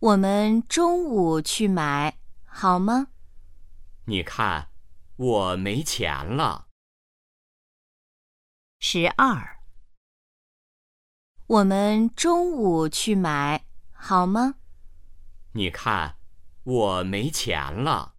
我们中午去买好吗？你看我没钱了。十二。我们中午去买好吗？你看我没钱了。